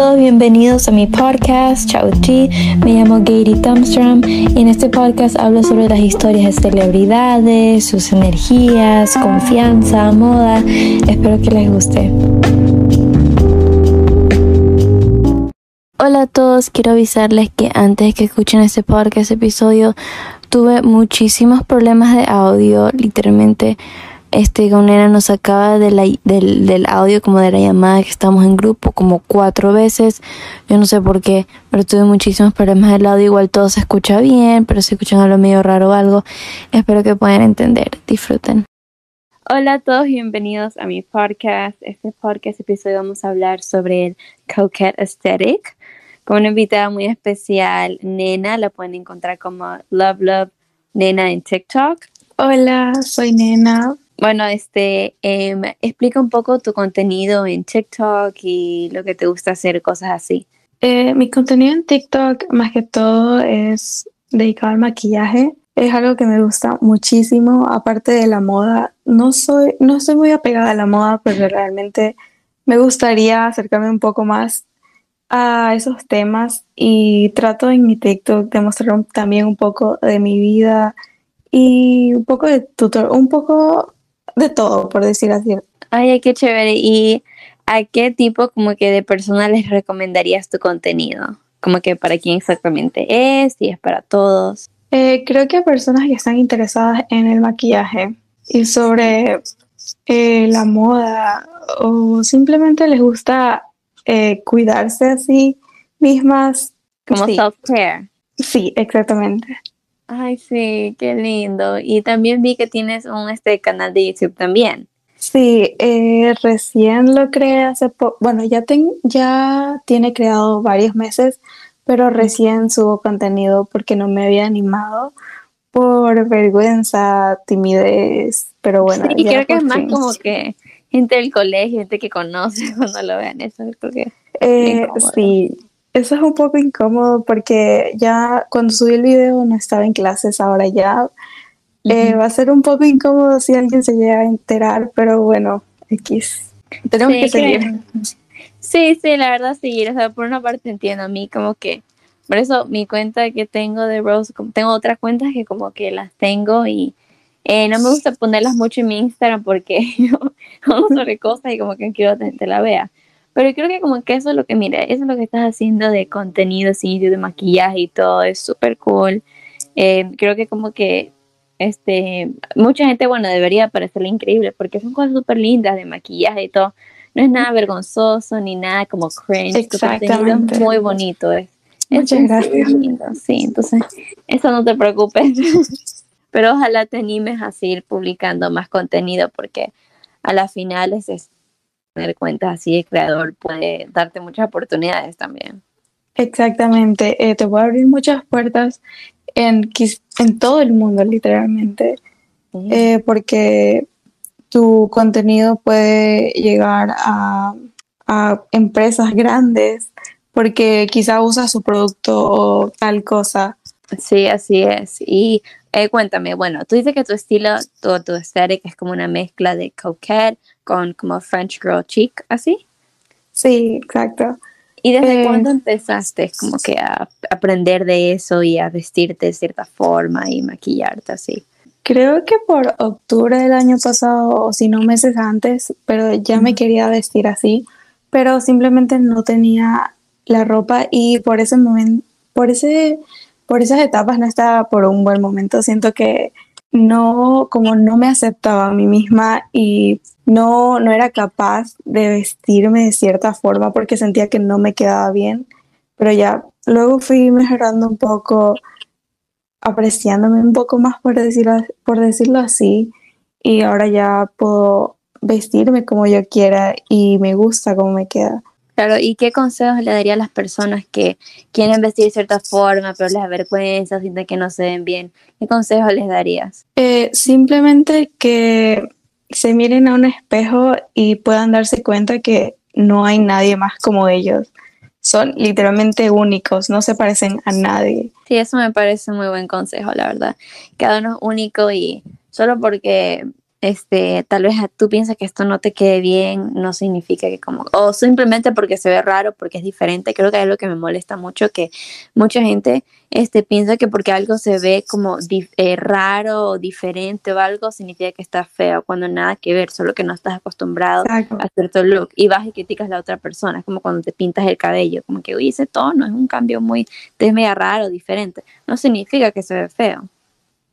todos, bienvenidos a mi podcast Chao G. Me llamo Gary Thumbstrom y en este podcast hablo sobre las historias de celebridades, sus energías, confianza, moda. Espero que les guste. Hola a todos, quiero avisarles que antes que escuchen este podcast episodio tuve muchísimos problemas de audio, literalmente este Nena nos sacaba de del, del, audio como de la llamada que estamos en grupo como cuatro veces. Yo no sé por qué, pero tuve muchísimos problemas del audio. Igual todo se escucha bien, pero si escuchan algo medio raro o algo, espero que puedan entender. Disfruten. Hola a todos, bienvenidos a mi podcast. Este podcast episodio vamos a hablar sobre el Coquette Aesthetic. Con una invitada muy especial, Nena, la pueden encontrar como Love Love Nena en TikTok. Hola, soy Nena. Bueno, este, em, explica un poco tu contenido en TikTok y lo que te gusta hacer, cosas así. Eh, mi contenido en TikTok, más que todo, es dedicado al maquillaje. Es algo que me gusta muchísimo, aparte de la moda. No soy, no estoy muy apegada a la moda, pero realmente me gustaría acercarme un poco más a esos temas y trato en mi TikTok de mostrar también un poco de mi vida y un poco de tutor, un poco de todo, por decir así. Ay, qué chévere. ¿Y a qué tipo como que de persona les recomendarías tu contenido? Como que para quién exactamente es, y es para todos. Eh, creo que a personas que están interesadas en el maquillaje y sobre eh, la moda o simplemente les gusta eh, cuidarse así mismas. Como self-care. Sí, exactamente. Ay, sí, qué lindo. Y también vi que tienes un este canal de YouTube también. Sí, eh, recién lo creé hace poco. Bueno, ya, ya tiene creado varios meses, pero recién subo contenido porque no me había animado por vergüenza, timidez, pero bueno. Sí, creo que es más como que gente del colegio, gente que conoce cuando lo vean eso, creo que. Eh, sí, eso es un poco incómodo porque ya cuando subí el video no estaba en clases, ahora ya eh, va a ser un poco incómodo si alguien se llega a enterar, pero bueno, X. Tenemos que seguir. Sí, sí, la verdad seguir, o sea, por una parte entiendo a mí como que, por eso mi cuenta que tengo de Rose, tengo otras cuentas que como que las tengo y eh, no me gusta ponerlas mucho en mi Instagram porque yo hablo sobre cosas y como que quiero que la vea. Pero creo que como que eso es lo que, mira, eso es lo que estás haciendo de contenido, así, de maquillaje y todo, es súper cool. Eh, creo que como que, este, mucha gente, bueno, debería parecerle increíble porque son cosas súper lindas de maquillaje y todo. No es nada vergonzoso ni nada como cringe. Exactamente. Es muy bonito. Es, Muchas gracias. Sí, entonces, eso no te preocupes. Pero ojalá te animes a seguir publicando más contenido porque a la final es tener cuentas así de creador puede darte muchas oportunidades también. Exactamente, eh, te puede abrir muchas puertas en, en todo el mundo, literalmente, eh, porque tu contenido puede llegar a, a empresas grandes porque quizá usa su producto o tal cosa. Sí, así es. Y eh, cuéntame, bueno, tú dices que tu estilo, tu, tu estética es como una mezcla de coquette con como French girl chic, ¿así? Sí, exacto. ¿Y desde eh, cuándo empezaste como que a aprender de eso y a vestirte de cierta forma y maquillarte así? Creo que por octubre del año pasado, o si no meses antes, pero ya me quería vestir así, pero simplemente no tenía la ropa y por ese momento, por ese por esas etapas no estaba por un buen momento. Siento que no, como no me aceptaba a mí misma y no, no era capaz de vestirme de cierta forma porque sentía que no me quedaba bien. Pero ya luego fui mejorando un poco, apreciándome un poco más, por decirlo, por decirlo así. Y ahora ya puedo vestirme como yo quiera y me gusta cómo me queda. Claro, ¿y qué consejos le daría a las personas que quieren vestir de cierta forma, pero les avergüenza, sienten que no se ven bien? ¿Qué consejos les darías? Eh, simplemente que se miren a un espejo y puedan darse cuenta que no hay nadie más como ellos. Son literalmente únicos, no se parecen a nadie. Sí, eso me parece un muy buen consejo, la verdad. Cada uno es único y solo porque este, tal vez tú piensas que esto no te quede bien, no significa que como, o simplemente porque se ve raro, porque es diferente. Creo que es lo que me molesta mucho, que mucha gente este, piensa que porque algo se ve como eh, raro o diferente o algo, significa que está feo, cuando nada que ver, solo que no estás acostumbrado a cierto look y vas y criticas a la otra persona. Es como cuando te pintas el cabello, como que, uy, ese tono es un cambio muy, es media raro, diferente. No significa que se ve feo.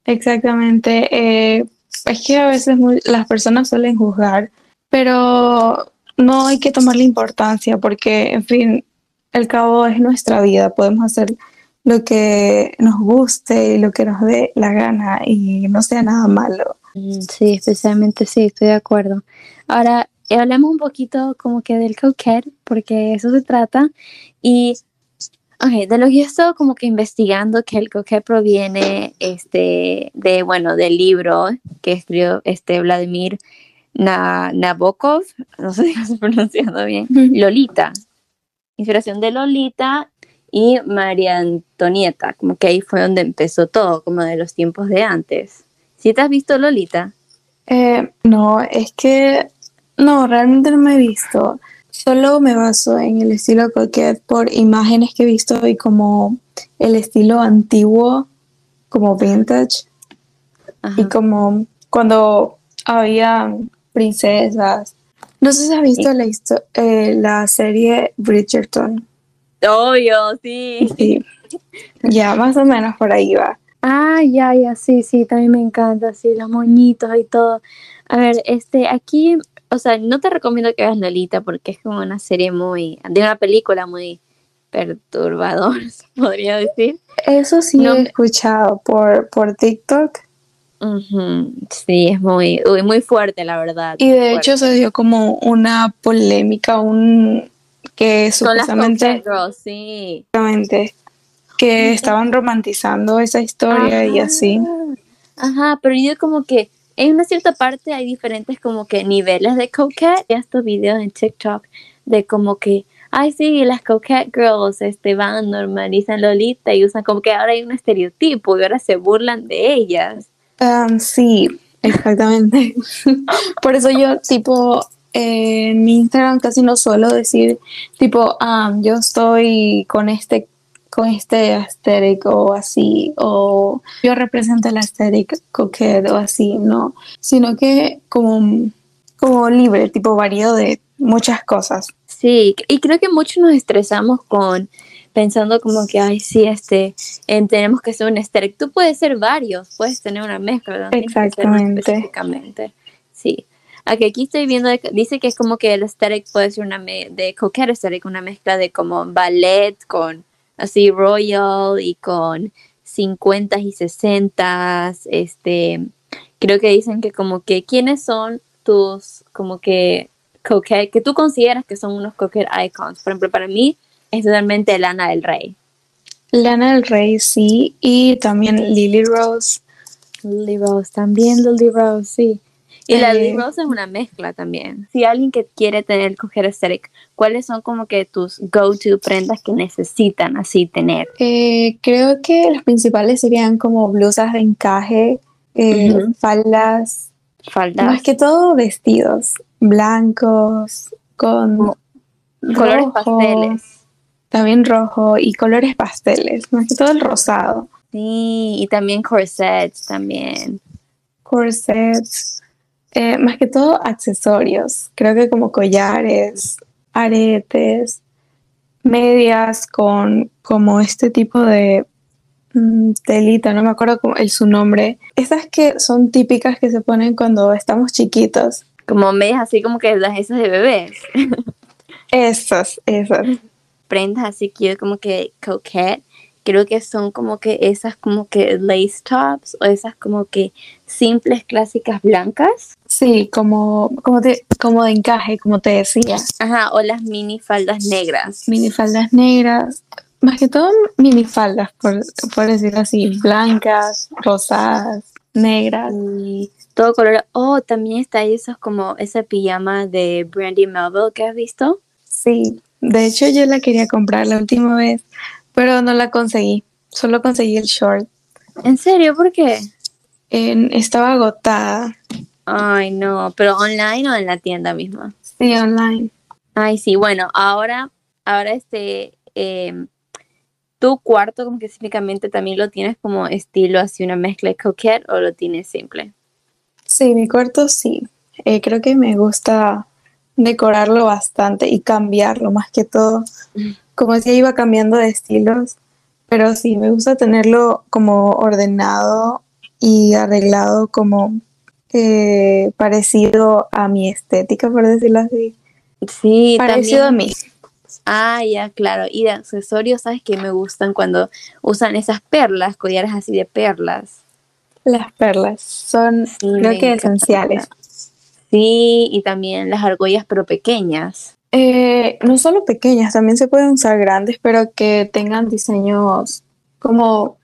Exactamente. Eh, es que a veces las personas suelen juzgar, pero no hay que tomarle importancia porque, en fin, el cabo es nuestra vida, podemos hacer lo que nos guste y lo que nos dé la gana y no sea nada malo. Mm, sí, especialmente sí, estoy de acuerdo. Ahora, hablemos un poquito como que del coquette, porque eso se trata. Y Ok, de lo que yo he estado como que investigando, que el coquet proviene este, de, bueno, del libro que escribió este Vladimir Nabokov, no sé si lo estoy pronunciando bien, Lolita, inspiración de Lolita y María Antonieta, como que ahí fue donde empezó todo, como de los tiempos de antes. ¿Sí te has visto Lolita? Eh, no, es que no, realmente no me he visto. Solo me baso en el estilo coquette por imágenes que he visto y como el estilo antiguo, como vintage. Y como cuando había princesas. No sé si has visto la, eh, la serie Bridgerton. Obvio, sí. Sí. Ya, más o menos por ahí va. Ah, ya, ya, sí, sí, también me encanta, sí, los moñitos y todo. A ver, este, aquí o sea, no te recomiendo que veas Lolita porque es como una serie muy, de una película muy perturbadora, podría decir. Eso sí he escuchado por, por TikTok. Sí, es muy, muy fuerte, la verdad. Y de hecho se dio como una polémica, un que supuestamente, sí. que estaban romantizando esa historia y así. Ajá, pero yo como que en una cierta parte hay diferentes como que niveles de coquette. Estos videos en TikTok de como que, ay sí, las coquette girls este, van, normalizan Lolita y usan como que ahora hay un estereotipo y ahora se burlan de ellas. Um, sí, exactamente. Por eso yo tipo en mi Instagram casi no suelo decir tipo, ah, yo estoy con este con este aesthetic o así, o yo represento el aesthetic coquette o así, no, sino que como, como libre, tipo variado de muchas cosas. Sí, y creo que muchos nos estresamos con pensando como que, ay, sí, este, tenemos que ser un aesthetic. Tú puedes ser varios, puedes tener una mezcla. Exactamente. Específicamente. Sí. Aquí, aquí estoy viendo, dice que es como que el aesthetic puede ser una de coquette aesthetic, una mezcla de como ballet con así royal y con 50 y 60, este, creo que dicen que como que quiénes son tus como que coquette, que tú consideras que son unos coquette icons. Por ejemplo, para mí es totalmente Lana del Rey. Lana del Rey, sí, y también Lily Rose. Lily Rose, también Lily Rose, sí. Y la Lily Rose es una mezcla también. Si alguien que quiere tener coger aesthetic, ¿cuáles son como que tus go-to prendas que necesitan así tener? Eh, creo que las principales serían como blusas de encaje, eh, faldas, faldas. Más que todo vestidos blancos, con colores pasteles. También rojo y colores pasteles, más que todo el rosado. Sí, y también corsets también. Corsets. Eh, más que todo accesorios, creo que como collares, aretes, medias con como este tipo de mm, telita, no me acuerdo cómo es su nombre. Estas que son típicas que se ponen cuando estamos chiquitos. Como medias así como que las esas de bebés. esas, esas. Prendas así que yo como que coquette creo que son como que esas como que lace tops o esas como que simples clásicas blancas. Sí, como, como, de, como de encaje, como te decía. Ajá, o las mini faldas negras. Mini faldas negras, más que todo mini faldas, por, por decirlo así, blancas, rosadas, negras. Y todo color. Oh, también está ahí esos como esa pijama de Brandy Melville que has visto. Sí, de hecho yo la quería comprar la última vez, pero no la conseguí. Solo conseguí el short. ¿En serio? ¿Por qué? estaba agotada. Ay, no, pero online o en la tienda misma. Sí, online. Ay, sí, bueno, ahora, ahora este, em, tu cuarto como que específicamente también lo tienes como estilo así una mezcla de coquette o lo tienes simple. Sí, mi cuarto sí. Eh, creo que me gusta decorarlo bastante y cambiarlo más que todo. Como decía, iba cambiando de estilos, pero sí, me gusta tenerlo como ordenado y arreglado como eh, parecido a mi estética, por decirlo así. Sí, parecido a mí. Ah, ya, claro. Y de accesorios, ¿sabes qué me gustan cuando usan esas perlas, collares así de perlas? Las perlas son, creo que esenciales. Sí, y también las argollas, pero pequeñas. Eh, no solo pequeñas, también se pueden usar grandes, pero que tengan diseños como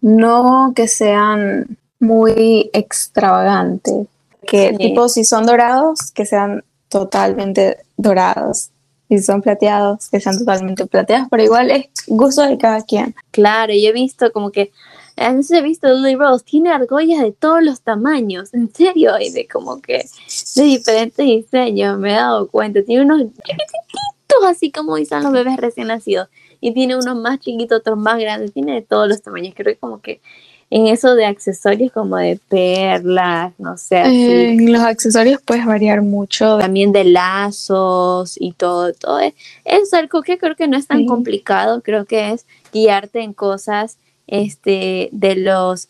no que sean muy extravagantes. Que tipo, si son dorados, que sean totalmente dorados. Si son plateados, que sean totalmente plateados, pero igual es gusto de cada quien. Claro, yo he visto como que veces he visto Lily Rose, tiene argollas de todos los tamaños, en serio, y de como que de diferentes diseños, me he dado cuenta. Tiene unos chiquititos, así como dicen los bebés recién nacidos, y tiene unos más chiquitos, otros más grandes, tiene de todos los tamaños. Creo que como que en eso de accesorios como de perlas, no sé. Eh, los accesorios puedes variar mucho. También de lazos y todo. todo es, algo que creo que no es tan complicado, creo que es guiarte en cosas este, de los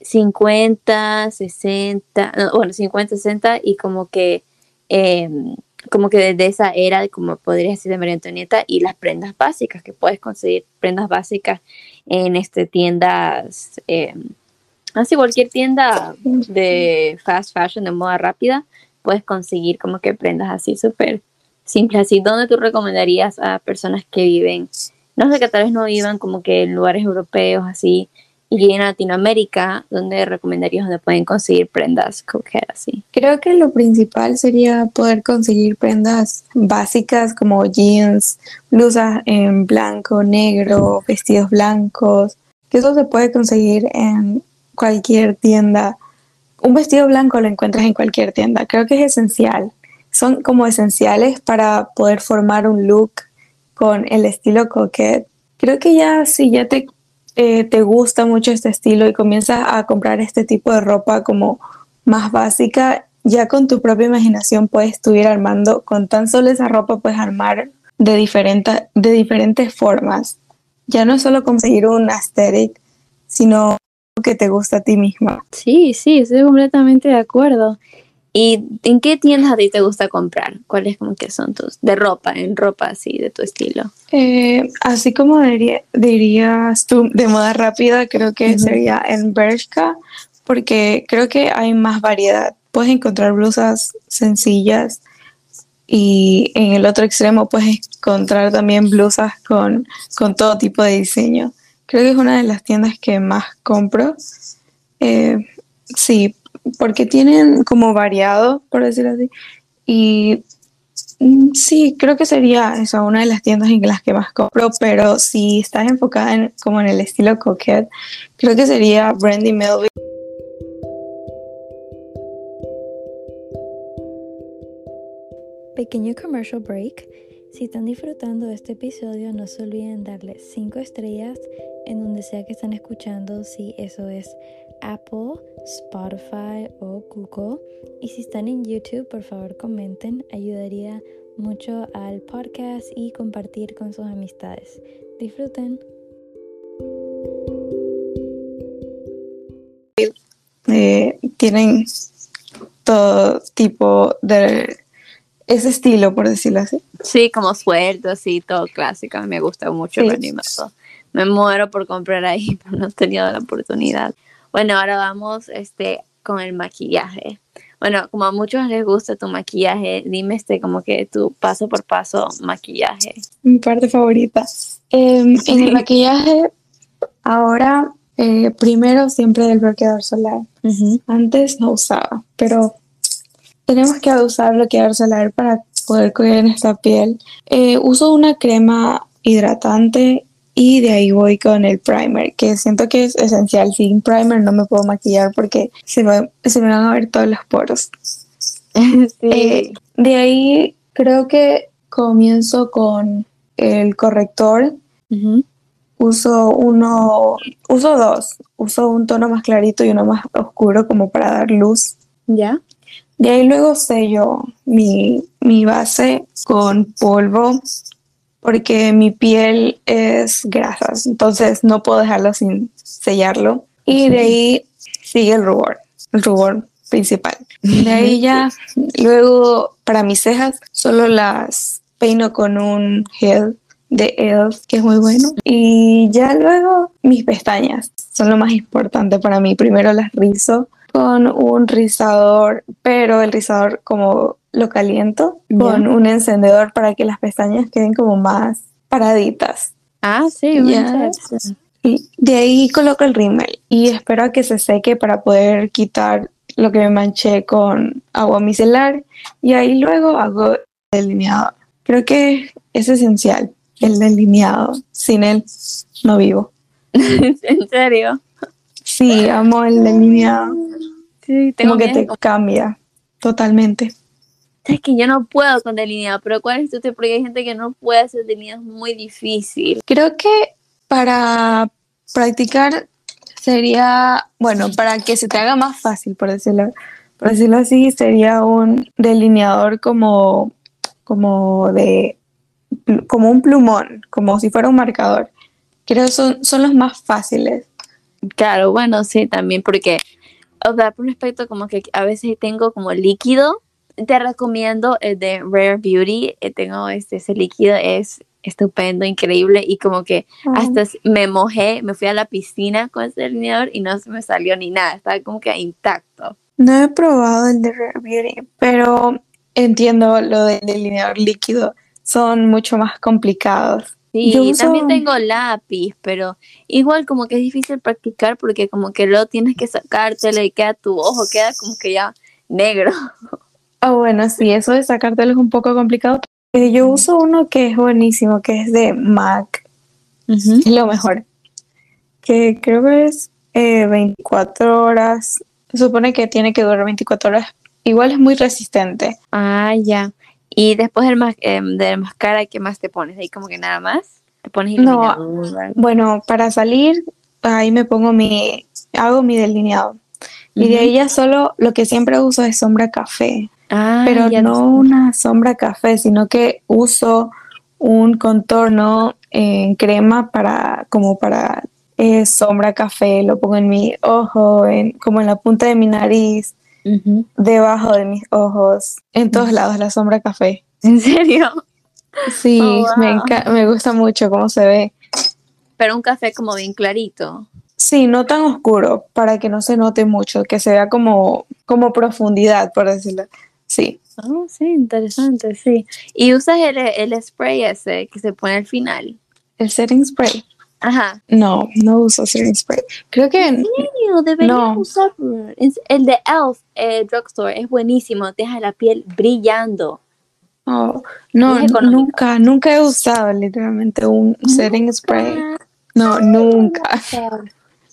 50, 60, bueno, 50, 60 y como que, em, como que desde esa era, como podría decir de María Antonieta, y las prendas básicas, que puedes conseguir prendas básicas en este, tiendas, em, así cualquier tienda de fast fashion, de moda rápida, puedes conseguir como que prendas así súper simples, así, ¿dónde tú recomendarías a personas que viven no sé, que tal vez no vivan como que en lugares europeos así y en Latinoamérica, donde recomendarías donde pueden conseguir prendas coquetas así? Creo que lo principal sería poder conseguir prendas básicas como jeans, blusas en blanco, negro, vestidos blancos, que eso se puede conseguir en cualquier tienda. Un vestido blanco lo encuentras en cualquier tienda, creo que es esencial. Son como esenciales para poder formar un look con el estilo coquette. Creo que ya si ya te, eh, te gusta mucho este estilo y comienzas a comprar este tipo de ropa como más básica, ya con tu propia imaginación puedes ir armando, con tan solo esa ropa puedes armar de, de diferentes formas. Ya no es solo conseguir un aesthetic, sino que te gusta a ti misma. Sí, sí, estoy completamente de acuerdo. ¿Y en qué tiendas a ti te gusta comprar? ¿Cuáles como que son tus de ropa, en ropa así, de tu estilo? Eh, así como dirías tú, de moda rápida, creo que sería en Bershka, porque creo que hay más variedad. Puedes encontrar blusas sencillas y en el otro extremo puedes encontrar también blusas con, con todo tipo de diseño. Creo que es una de las tiendas que más compro. Eh, sí, porque tienen como variado, por decirlo así. Y mm, sí, creo que sería esa una de las tiendas en las que más compro, pero si estás enfocada en, como en el estilo coquette, creo que sería Brandy Melville. Pequeño commercial break. Si están disfrutando de este episodio, no se olviden darle 5 estrellas en donde sea que están escuchando, si eso es Apple, Spotify o Google. Y si están en YouTube, por favor comenten, ayudaría mucho al podcast y compartir con sus amistades. Disfruten. Eh, tienen todo tipo de ese estilo, por decirlo así. Sí, como suelto, así, todo clásico. Me gusta mucho el animado. Me muero por comprar ahí, pero no he tenido la oportunidad. Bueno, ahora vamos este, con el maquillaje. Bueno, como a muchos les gusta tu maquillaje, dime este como que tu paso por paso maquillaje. Mi parte favorita. Em, en el maquillaje, ahora, eh, primero siempre del bloqueador solar. Antes no usaba, pero tenemos que usar bloqueador solar para poder cuidar nuestra piel. Eh, uso una crema hidratante y de ahí voy con el primer, que siento que es esencial. Sin primer no me puedo maquillar porque se, va- se me van a ver todos los poros. Eh, de ahí creo que comienzo con el corrector. Uso uno, uso dos. Uso un tono más clarito y uno más oscuro como para dar luz. ¿Ya? De ahí luego sello mi, mi base con polvo porque mi piel es grasas, entonces no puedo dejarlo sin sellarlo. Y de ahí sigue el rubor, el rubor principal. De ahí ya, luego para mis cejas, solo las peino con un gel de ELF, que es muy bueno. Y ya luego mis pestañas son lo más importante para mí. Primero las rizo con un rizador, pero el rizador como lo caliento con un encendedor para que las pestañas queden como más paraditas. Ah, sí, tip. Y de ahí coloco el rímel y espero a que se seque para poder quitar lo que me manché con agua micelar y ahí luego hago el delineado. Creo que es esencial el delineado. Sin él no vivo. ¿En serio? Sí, amo el delineado. Sí, tengo Como que miedo. te cambia totalmente. Es que yo no puedo con delineado, pero ¿cuál es tu tip? Porque hay gente que no puede hacer delineado, es muy difícil. Creo que para practicar sería, bueno, para que se te haga más fácil, por decirlo, por decirlo así, sería un delineador como, como de, como un plumón, como si fuera un marcador. Creo que son, son los más fáciles. Claro, bueno, sí, también, porque, o sea, por un aspecto como que a veces tengo como líquido, te recomiendo el de Rare Beauty, eh, tengo este, ese líquido, es estupendo, increíble, y como que hasta me mojé, me fui a la piscina con ese delineador y no se me salió ni nada, estaba como que intacto. No he probado el de Rare Beauty, pero entiendo lo del delineador líquido. Son mucho más complicados. Sí, Yo también tengo lápiz, pero igual como que es difícil practicar porque como que luego tienes que sacártelo y queda tu ojo, queda como que ya negro. Ah, bueno, sí, eso de sacártelo es un poco complicado. Eh, yo uso uno que es buenísimo, que es de MAC, es lo mejor. Que creo que es eh, 24 horas. Se supone que tiene que durar 24 horas. Igual es muy resistente. Ah, ya. Y después del mas em, de máscara, ¿qué más te pones? Ahí como que nada más. Te pones No. iluminador, ¿verdad? Bueno, para salir, ahí me pongo mi, hago mi delineado. Y de ahí ya solo lo que siempre uso es sombra café. Ah, pero ya no una sombra café, sino que uso un contorno en crema para como para eh, sombra café, lo pongo en mi ojo, en, como en la punta de mi nariz, Debajo de mis ojos, en todos lados la sombra café. ¿En serio? Sí, Oh, me, wow. me gusta mucho cómo se ve. Pero un café como bien clarito. Sí, no tan oscuro, para que no se note mucho, que se vea como, como profundidad, por decirlo. Sí. Oh, sí, interesante, sí. Y usas el, el spray ese que se pone al final. El setting spray. Ajá. No, no uso setting spray. Creo que serio? Deberías No. usarlo. El de Elf eh, Drugstore es buenísimo, deja la piel brillando. Oh, no, nunca, nunca he usado literalmente un setting spray. No, nunca.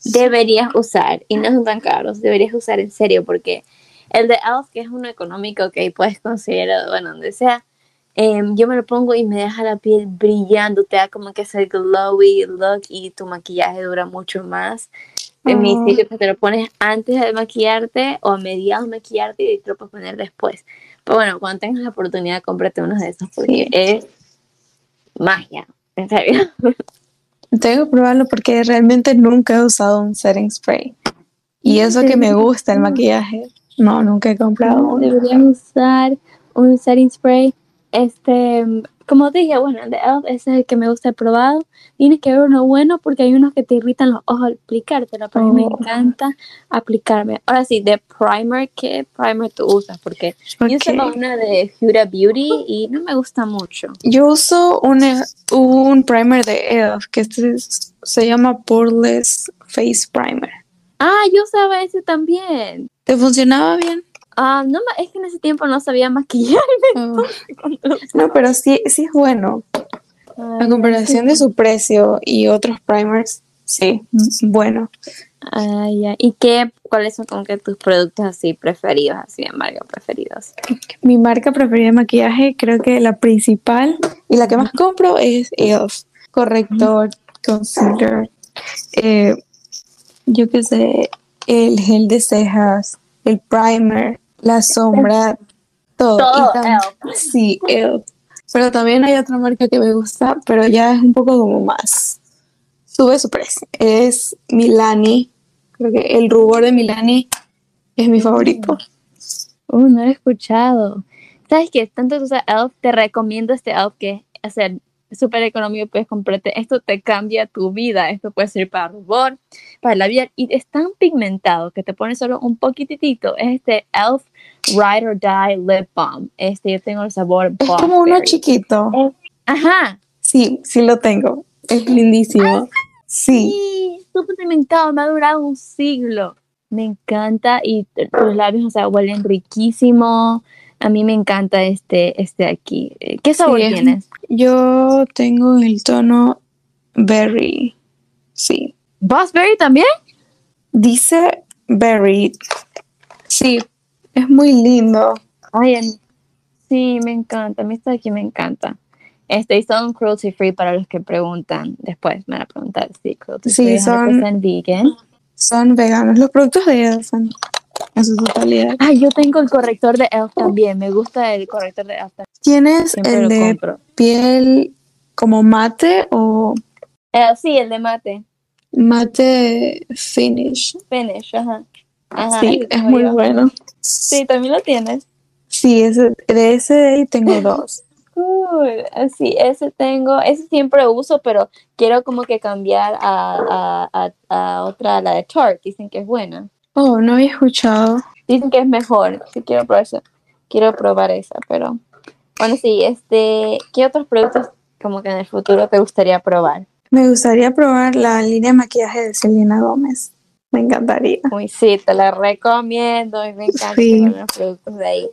Deberías usar, y no son tan caros, deberías usar en serio, porque el de Elf, que es uno económico que puedes conseguir, bueno, donde sea, em, yo me lo pongo y me deja la piel brillando, te da como que ese glowy look y tu maquillaje dura mucho más. En mi sitio que te lo pones antes de maquillarte o a mediados de maquillarte y te lo puedes poner después. Pero bueno, cuando tengas la oportunidad, cómprate uno de esos porque Sí. es magia, en serio. Tengo que probarlo porque realmente nunca he usado un setting spray. Y eso que me gusta el maquillaje. No, nunca he comprado No, uno. deberías usar un setting spray. Este, como dije, bueno, el de Elf ese es el que me gusta, he probado. Tienes que ver uno bueno porque hay unos que te irritan los ojos al aplicártelo, pero a mí me Oh. encanta aplicarme. Ahora sí, de primer, ¿qué primer tú usas? Porque yo usaba Ok. una de Huda Beauty y no me gusta mucho. Yo uso un, un primer de ELF que este es- se llama Poreless Face Primer. Ah, yo usaba ese también. ¿Te funcionaba bien? Ah, no, es que en ese tiempo no sabía maquillar. Oh. No, pero sí, sí es bueno. A comparación de su precio y otros primers, sí, bueno. Ah, ya. ¿Y qué, cuáles son como que tus productos así preferidos, así de marca preferidos? Mi marca preferida de maquillaje, creo que la principal y la que más compro es ELF. Corrector, concealer, eh, yo qué sé, el gel de cejas, el primer, la sombra, todo. Todo Y tam- Sí, ELF. Pero también hay otra marca que me gusta, pero ya es un poco como más. Sube su precio. Es Milani. Creo que el rubor de Milani es mi favorito. Uh, no lo he escuchado. ¿Sabes qué? Tanto tú usas Elf, te recomiendo este Elf que el súper económico, puedes comprarte. Esto te cambia tu vida. Esto puede ser para rubor, para labial. Y es tan pigmentado que te pone solo un poquitito. Es este Elf Ride or Die Lip Balm. Este yo tengo el sabor Es como uno chiquito. Ajá. Sí, sí lo tengo. Es lindísimo. Sí. Sí, súper pigmentado, me ha durado un siglo. Me encanta y tus labios, o sea, huelen riquísimo. A mí me encanta este, este aquí. Eh, ¿Qué sabor es- tienes? Yo tengo el tono berry. Sí. ¿Bossberry también? Dice berry. Sí. Es muy lindo. Ay, sí, me encanta. A mí este de aquí me encanta. Este, y son cruelty free para los que preguntan. Después me van a preguntar si cruelty Sí, free, son- 100% vegan. Son veganos. Los productos de ellos son en su totalidad. Ay, yo tengo el corrector de Elf también. Me gusta el corrector de Elf. también. ¿Tienes Siempre el de compro. piel como mate o Eh, sí, el de mate. mate finish? Finish, ajá. Ajá, Sí, es muy yo. bueno. Sí, también lo tienes. Sí, ese, de ese de ahí tengo dos. Cool. Sí, ese tengo, ese siempre uso, pero quiero como que cambiar a, a, a, a otra, la de Tarte. Dicen que es buena. Oh, no había escuchado. Dicen que es mejor. Sí, quiero probar esa. Quiero probar esa, pero bueno, sí, este, ¿qué otros productos como que en el futuro te gustaría probar? Me gustaría probar la línea de maquillaje de Selena Gómez. Me encantaría. Uy, sí, te la recomiendo y me encanta Sí. los productos de ahí.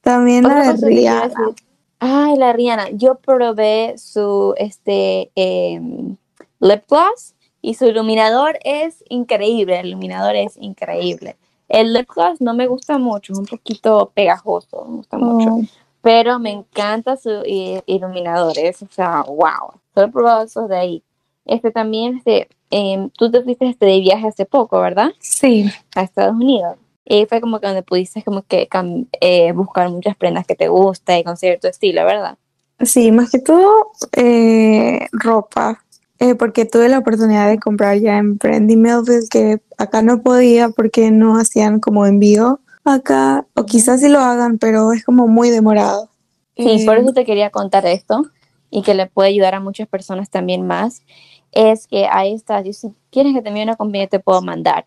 También la de Rihanna. Ay, la Rihanna. Yo probé su este em, lip gloss y su iluminador es increíble. El iluminador es increíble. El lip gloss no me gusta mucho, es un poquito pegajoso, me gusta mucho. Oh, Pero me encanta su i- iluminador, es, o sea, wow. Solo he probado esos de ahí. Este también, este, em, tú te fuiste este, de viaje hace poco, ¿verdad? sí, a Estados Unidos. Y fue como que donde pudiste como que eh, buscar muchas prendas que te gusta y conseguir tu estilo, ¿verdad? sí, más que todo eh, ropa. Eh, porque tuve la oportunidad de comprar ya en Brandy Melville, que acá no podía porque no hacían como envío acá, o quizás sí lo hagan, pero es como muy demorado. Sí, Eh, por eso te quería contar esto y que le puede ayudar a muchas personas también más. Es que ahí está, yo, si quieres que te envíe una compañía te puedo mandar.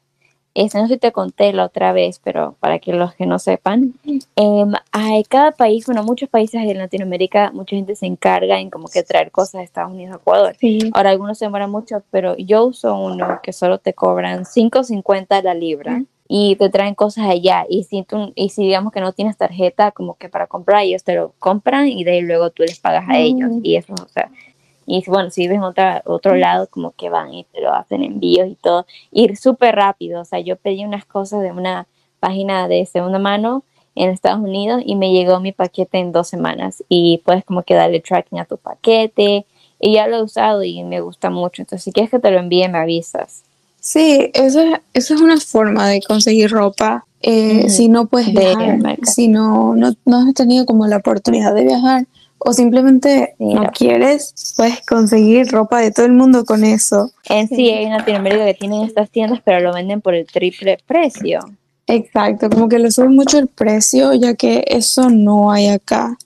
Este, no sé si te conté la otra vez, pero para que los que no sepan, em, hay cada país, bueno, muchos países en Latinoamérica, mucha gente se encarga en como que traer cosas de Estados Unidos a Ecuador. Sí, Ahora algunos se demoran mucho, pero yo uso uno que solo te cobran 5.50 la libra y te traen cosas allá. Y si tú, y si digamos que no tienes tarjeta como que para comprar, ellos te lo compran y de ahí luego tú les pagas a ellos. Y eso, o sea, y bueno, si vives en otra, otro lado, como que van y te lo hacen envíos y todo. Ir súper rápido. O sea, yo pedí unas cosas de una página de segunda mano en Estados Unidos y me llegó mi paquete en dos semanas. Y puedes como que darle tracking a tu paquete. Y ya lo he usado y me gusta mucho. Entonces, si quieres que te lo envíe, me avisas. Sí, eso es, eso es una forma de conseguir ropa. eh. Si no puedes De viajar, si no, no, no has tenido como la oportunidad de viajar o simplemente Sí, no quieres, puedes conseguir ropa de todo el mundo con eso. En sí, hay en Latinoamérica que tienen estas tiendas, pero lo venden por el triple precio. Exacto, como que le suben mucho el precio ya que eso no hay acá.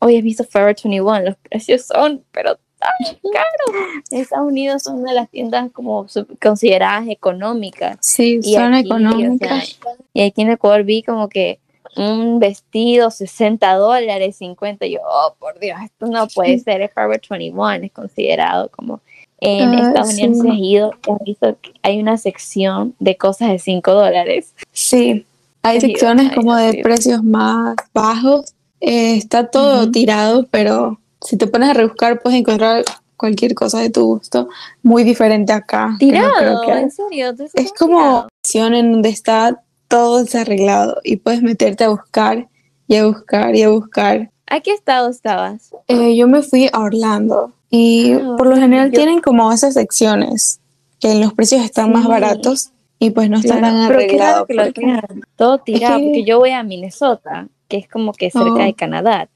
Hoy he visto Forever 21, los precios son, pero tan caros. En Estados Unidos son una de las tiendas como sub- consideradas económicas. Sí, Y son aquí, o económicas. sea, y aquí en Ecuador vi como que un vestido 60 dólares, 50. Y yo, oh, por Dios, esto no puede ser. Es Forever 21, es considerado como. En Ah, Estados Unidos sí. se ha ido, has visto que hay una sección de cosas de 5 dólares. Sí, hay secciones como de precios más bajos. Eh, está todo tirado, pero si te pones a rebuscar, puedes encontrar cualquier cosa de tu gusto muy diferente acá. que no Tirado, creo que- en serio. ¿tú es como tirado? en donde está todo desarreglado y puedes meterte a buscar y a buscar y a buscar. ¿A qué estado estabas? Eh, yo me fui a Orlando y Ah, por lo general yo- tienen como esas secciones que los precios están más Sí. baratos y pues no están Claro, tan arreglados. lo porque- todo tirado, que- porque yo voy a Minnesota, que es como que cerca Oh. de Canadá.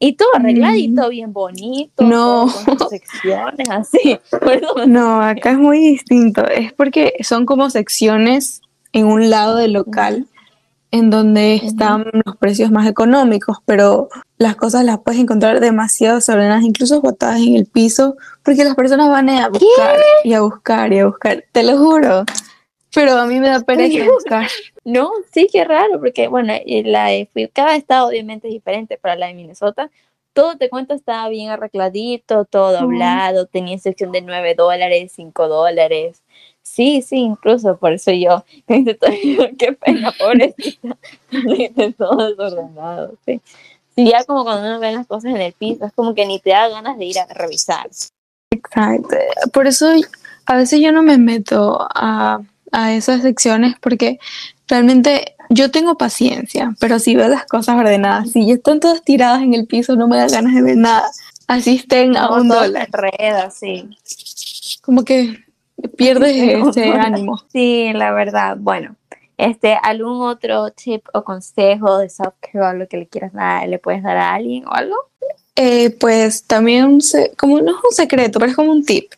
Y todo arregladito, bien bonito, No. con secciones así. No, acá es muy distinto. Es porque son como secciones en un lado del local en donde están los precios más económicos, pero las cosas las puedes encontrar demasiado desordenadas, incluso botadas en el piso, porque las personas van a buscar y a buscar y a buscar, te lo juro. Pero a mí me da pereza buscar. No, sí, qué raro, porque bueno, y la de- cada estado obviamente es diferente, pero la de Minnesota, todo te cuento estaba bien arregladito, todo doblado, tenía sección de 9 dólares, 5 dólares. Sí, sí, incluso por eso yo, qué pena, pobrecita, todo desordenado, sí. Sí, ya como cuando uno ve las cosas en el piso, es como que ni te da ganas de ir a revisar. Exacto. Por eso a veces yo no me meto a, a esas secciones porque realmente yo tengo paciencia, pero si veo las cosas ordenadas, si ya están todas tiradas en el piso, no me da ganas de ver nada. Así estén a un dólar. enreda, sí. Como que pierdes ese ánimo. Sí, la verdad. Bueno, este, ¿algún otro tip o consejo de self-care o algo que le quieras dar, le puedes dar a alguien o algo? Eh, pues también, como no es un secreto, pero es como un tip,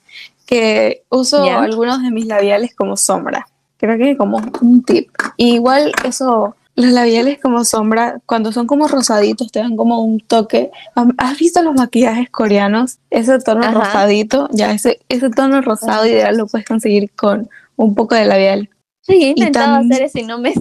que uso Ya. algunos de mis labiales como sombra. Creo que como un tip. Y igual eso, los labiales como sombra, cuando son como rosaditos, te dan como un toque. ¿Has visto los maquillajes coreanos? Ese tono Ajá. rosadito, ya ese, ese tono rosado ideal lo puedes conseguir con un poco de labial. Sí, he intentado hacer eso y no me...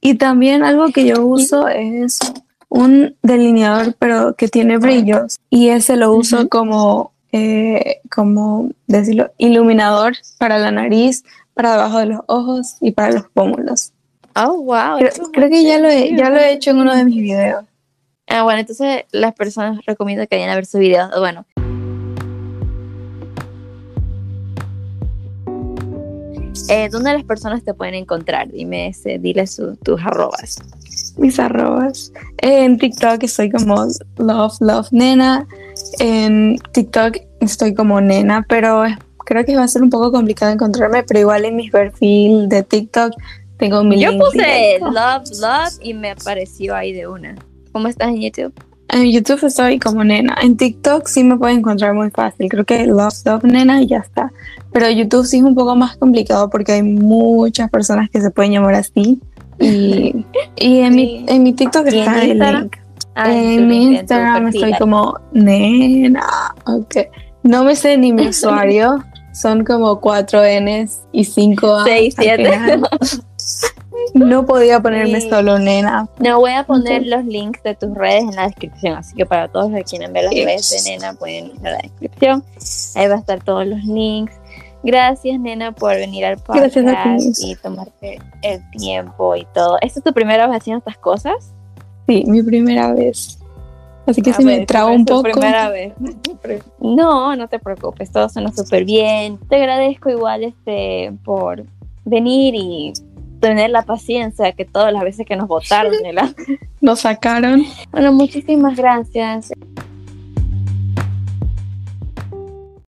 Y también algo que yo uso es un delineador, pero que tiene brillos. Y ese lo uso como, eh, como decirlo, iluminador para la nariz, para debajo de los ojos y para los pómulos. Oh, wow. Creo, creo que ya lo, he, ya lo he hecho en uno de mis videos. Ah, bueno, entonces las personas recomiendo que vayan a ver su video. Bueno. Eh, ¿Dónde las personas te pueden encontrar? Dime, ese, dile su- tus arrobas. Mis arrobas. En TikTok estoy como Love, Love Nena. En TikTok estoy como Nena, pero creo que va a ser un poco complicado encontrarme, pero igual en mi perfil de TikTok tengo mi Yo link puse directo. Love, Love y me apareció ahí de una. ¿Cómo estás en YouTube? En YouTube estoy como Nena. En TikTok sí me pueden encontrar muy fácil. Creo que Love, Love Nena y ya está. Pero YouTube sí es un poco más complicado porque hay muchas personas que se pueden llamar así. Y, y en, mi, en mi TikTok ¿Y en está el link. Ah, en mi Instagram estoy como nena. Ok. No me sé ni mi usuario. Son como cuatro Ns y cinco A. Seis, al siete. final. No podía ponerme Sí. solo nena. No, voy a poner los links de tus redes en la descripción, así que para todos los que quieran ver las Sí. redes de Nena pueden ir a la descripción. Ahí va a estar todos los links. Gracias, Nena, por venir al podcast Gracias a y tomarte el tiempo y todo. ¿Esta es tu primera vez haciendo estas cosas? Sí, mi primera vez. Así que Ah, si me es un poco. primera vez. No, no te preocupes, todo suena súper bien. Te agradezco igual este por venir y tener la paciencia que todas las veces que nos votaron. la- Nos sacaron. Bueno, muchísimas gracias.